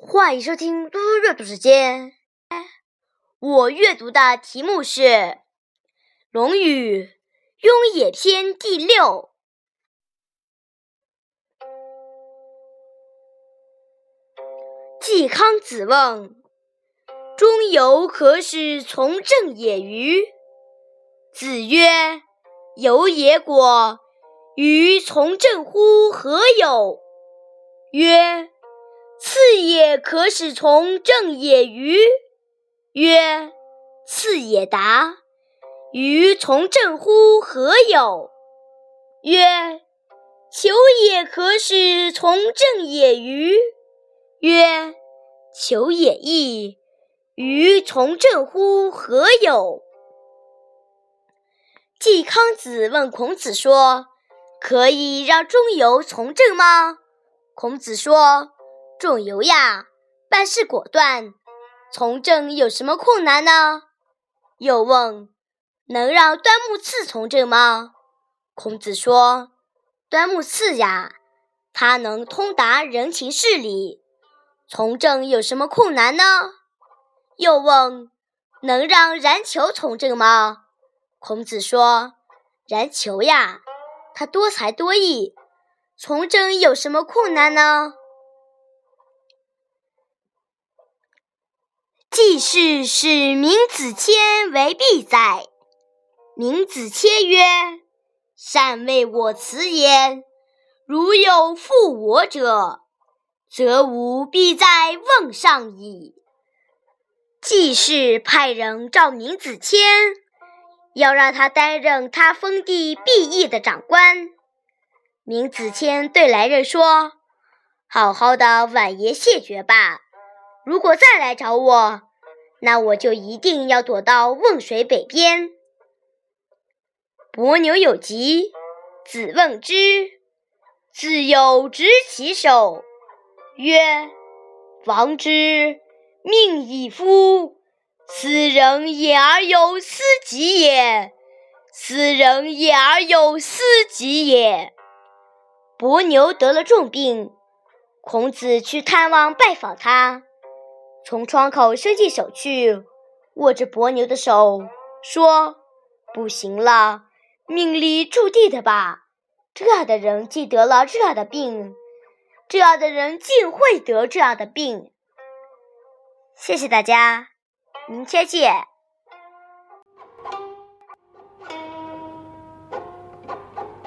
欢迎收听嘟嘟阅读时间。我阅读的题目是《论语·雍也篇》第六。季康子问：“中游可使从政也？”于子曰：“游也果，于从政乎？何有？”曰。次也可使从政也与？曰：次也达。于从政乎？何有？曰：求也可使从政也与？曰：求也易。于从政乎？何有？季康子问孔子说：“可以让中游从政吗？”孔子说。仲由呀，办事果断，从政有什么困难呢？又问：能让端木赐从政吗？孔子说：端木赐呀，他能通达人情事理，从政有什么困难呢？又问：能让冉求从政吗？孔子说：冉求呀，他多才多艺，从政有什么困难呢？季氏使闵子骞为必宰。闵子骞曰：“善为我辞焉。如有负我者，则吾必在瓮上矣。”季氏派人召闵子骞，要让他担任他封地毕邑的长官。闵子骞对来人说：“好好的婉言谢绝吧。如果再来找我。”那我就一定要躲到汶水北边。伯牛有疾，子问之，子有执其手，曰：“王之，命矣夫！斯人也而有斯己也，斯人也而有斯己也。”伯牛得了重病，孔子去探望拜访他。从窗口伸进手去，握着伯牛的手，说：“不行了，命里注定的吧。这样的人竟得了这样的病，这样的人竟会得这样的病。”谢谢大家，明天见。